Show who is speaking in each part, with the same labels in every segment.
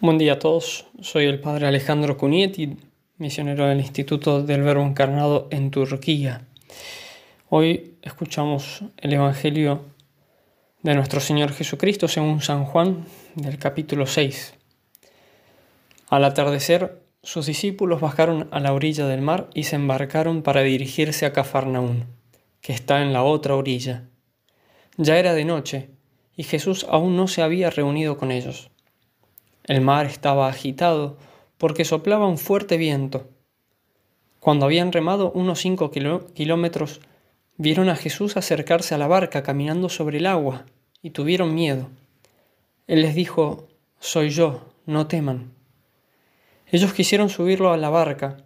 Speaker 1: Buen día a todos, soy el padre Alejandro Cunietti, misionero del Instituto del Verbo Encarnado en Turquía. Hoy escuchamos el Evangelio de nuestro Señor Jesucristo según San Juan del capítulo 6. Al atardecer, sus discípulos bajaron a la orilla del mar y se embarcaron para dirigirse a Cafarnaún, que está en la otra orilla. Ya era de noche y Jesús aún no se había reunido con ellos. El mar estaba agitado porque soplaba un fuerte viento. Cuando habían remado unos cinco kilómetros, vieron a Jesús acercarse a la barca caminando sobre el agua y tuvieron miedo. Él les dijo, Soy yo, no teman. Ellos quisieron subirlo a la barca,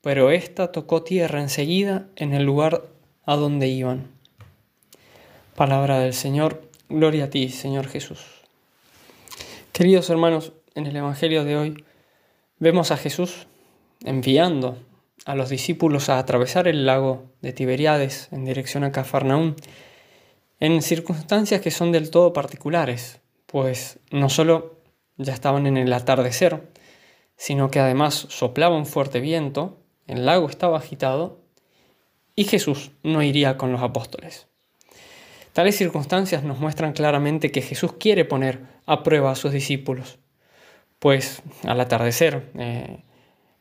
Speaker 1: pero ésta tocó tierra enseguida en el lugar a donde iban. Palabra del Señor, gloria a ti, Señor Jesús. Queridos hermanos, en el Evangelio de hoy vemos a Jesús enviando a los discípulos a atravesar el lago de Tiberiades en dirección a Cafarnaún, en circunstancias que son del todo particulares, pues no solo ya estaban en el atardecer, sino que además soplaba un fuerte viento, el lago estaba agitado y Jesús no iría con los apóstoles. Tales circunstancias nos muestran claramente que Jesús quiere poner a prueba a sus discípulos, pues al atardecer eh,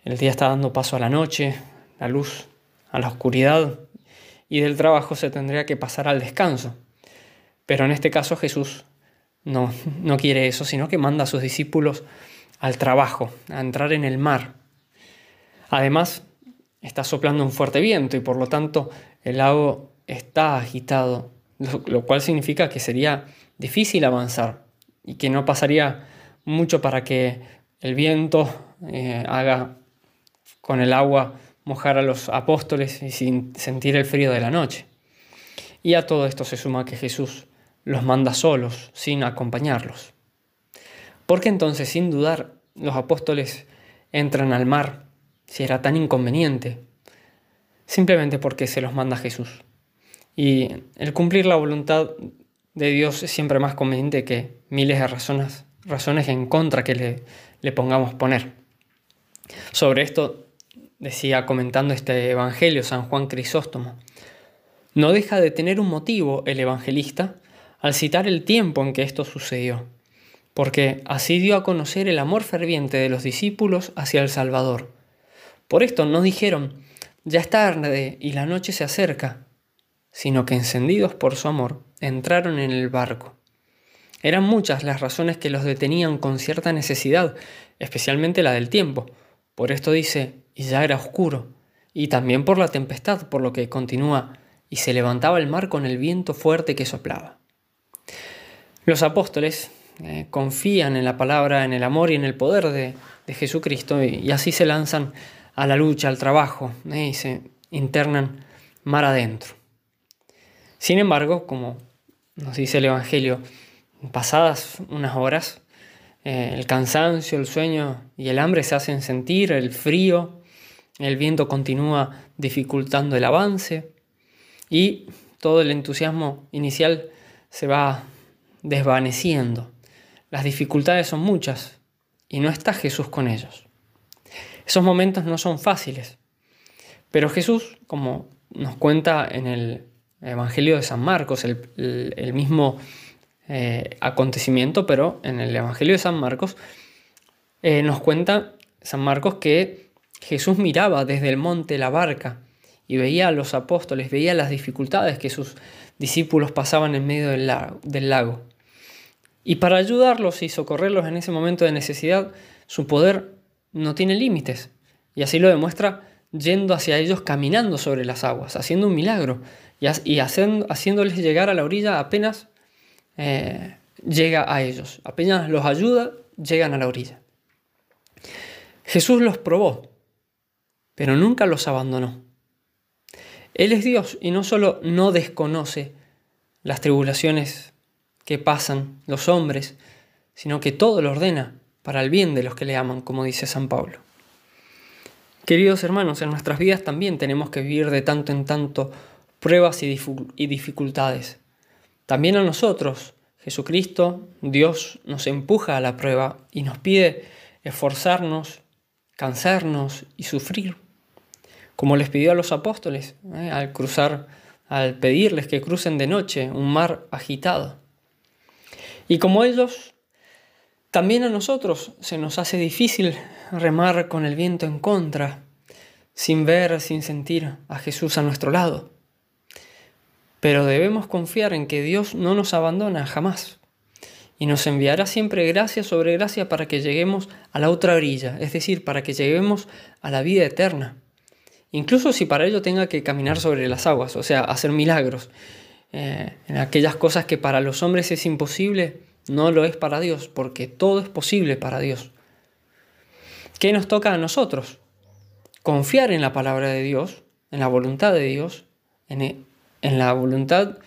Speaker 1: el día está dando paso a la noche, la luz, a la oscuridad, y del trabajo se tendría que pasar al descanso. Pero en este caso Jesús no, no quiere eso, sino que manda a sus discípulos al trabajo, a entrar en el mar. Además, está soplando un fuerte viento y por lo tanto el lago está agitado lo, cual significa que sería difícil avanzar y que no pasaría mucho para que el viento eh, haga con el agua mojar a los apóstoles y sin sentir el frío de la noche. Y a todo esto se suma que Jesús los manda solos, sin acompañarlos. ¿Por qué entonces, sin dudar, los apóstoles entran al mar si era tan inconveniente? Simplemente porque se los manda Jesús. Y el cumplir la voluntad de Dios es siempre más conveniente que miles de razones, razones en contra que le, pongamos poner. Sobre esto decía comentando este Evangelio San Juan Crisóstomo. No deja de tener un motivo el evangelista al citar el tiempo en que esto sucedió, porque así dio a conocer el amor ferviente de los discípulos hacia el Salvador. Por esto no dijeron, ya es tarde y la noche se acerca, sino que encendidos por su amor, entraron en el barco. Eran muchas las razones que los detenían con cierta necesidad, especialmente la del tiempo. Por esto dice, y ya era oscuro, y también por la tempestad, por lo que continúa, y se levantaba el mar con el viento fuerte que soplaba. Los apóstoles eh, confían en la palabra, en el amor y en el poder de, Jesucristo, y, así se lanzan a la lucha, al trabajo, eh, y se internan mar adentro. Sin embargo, como nos dice el Evangelio, pasadas unas horas, eh, el cansancio, el sueño y el hambre se hacen sentir, el frío, el viento continúa dificultando el avance y todo el entusiasmo inicial se va desvaneciendo. Las dificultades son muchas y no está Jesús con ellos. Esos momentos no son fáciles, pero Jesús, como nos cuenta en el Evangelio de San Marcos, el, mismo eh, acontecimiento, pero en el Evangelio de San Marcos eh, nos cuenta San Marcos que Jesús miraba desde el monte la barca y veía a los apóstoles, veía las dificultades que sus discípulos pasaban en medio del del lago. Y para ayudarlos y socorrerlos en ese momento de necesidad, su poder no tiene límites. Y así lo demuestra yendo hacia ellos caminando sobre las aguas, haciendo un milagro y, haciéndoles llegar a la orilla apenas eh, llega a ellos, apenas los ayuda, llegan a la orilla. Jesús los probó, pero nunca los abandonó. Él es Dios y no solo no desconoce las tribulaciones que pasan los hombres, sino que todo lo ordena para el bien de los que le aman, como dice San Pablo. Queridos hermanos, en nuestras vidas también tenemos que vivir de tanto en tanto pruebas y dificultades. También a nosotros Jesucristo, Dios nos empuja a la prueba y nos pide esforzarnos, cansarnos y sufrir, como les pidió a los apóstoles ¿eh? al cruzar, al pedirles que crucen de noche un mar agitado. Y como ellos, también a nosotros se nos hace difícil remar con el viento en contra, sin ver, sin sentir a Jesús a nuestro lado. Pero debemos confiar en que Dios no nos abandona jamás y nos enviará siempre gracia sobre gracia para que lleguemos a la otra orilla, es decir, para que lleguemos a la vida eterna. Incluso si para ello tenga que caminar sobre las aguas, o sea, hacer milagros. Eh, en aquellas cosas que para los hombres es imposible, no lo es para Dios, porque todo es posible para Dios. ¿Qué nos toca a nosotros? Confiar en la palabra de Dios, en la voluntad de Dios, en, en la voluntad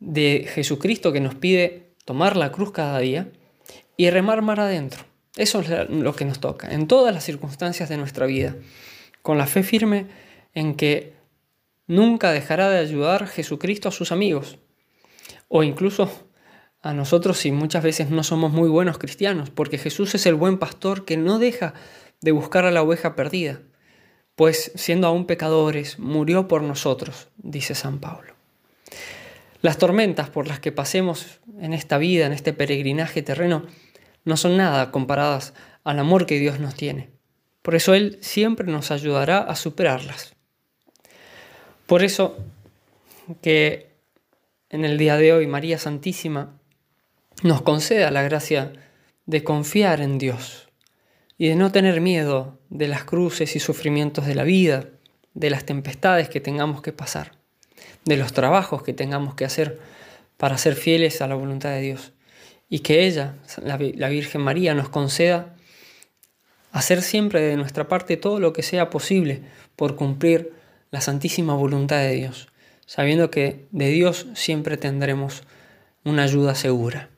Speaker 1: de Jesucristo que nos pide tomar la cruz cada día y remar mar adentro. Eso es lo que nos toca, en todas las circunstancias de nuestra vida, con la fe firme en que nunca dejará de ayudar Jesucristo a sus amigos, o incluso a nosotros si muchas veces no somos muy buenos cristianos, porque Jesús es el buen pastor que no deja de buscar a la oveja perdida pues siendo aún pecadores, murió por nosotros, dice San Pablo. Las tormentas por las que pasemos en esta vida, en este peregrinaje terreno, no son nada comparadas al amor que Dios nos tiene. Por eso Él siempre nos ayudará a superarlas. Por eso que en el día de hoy María Santísima nos conceda la gracia de confiar en Dios y de no tener miedo de las cruces y sufrimientos de la vida, de las tempestades que tengamos que pasar, de los trabajos que tengamos que hacer para ser fieles a la voluntad de Dios. Y que ella, la, Virgen María, nos conceda hacer siempre de nuestra parte todo lo que sea posible por cumplir la santísima voluntad de Dios, sabiendo que de Dios siempre tendremos una ayuda segura.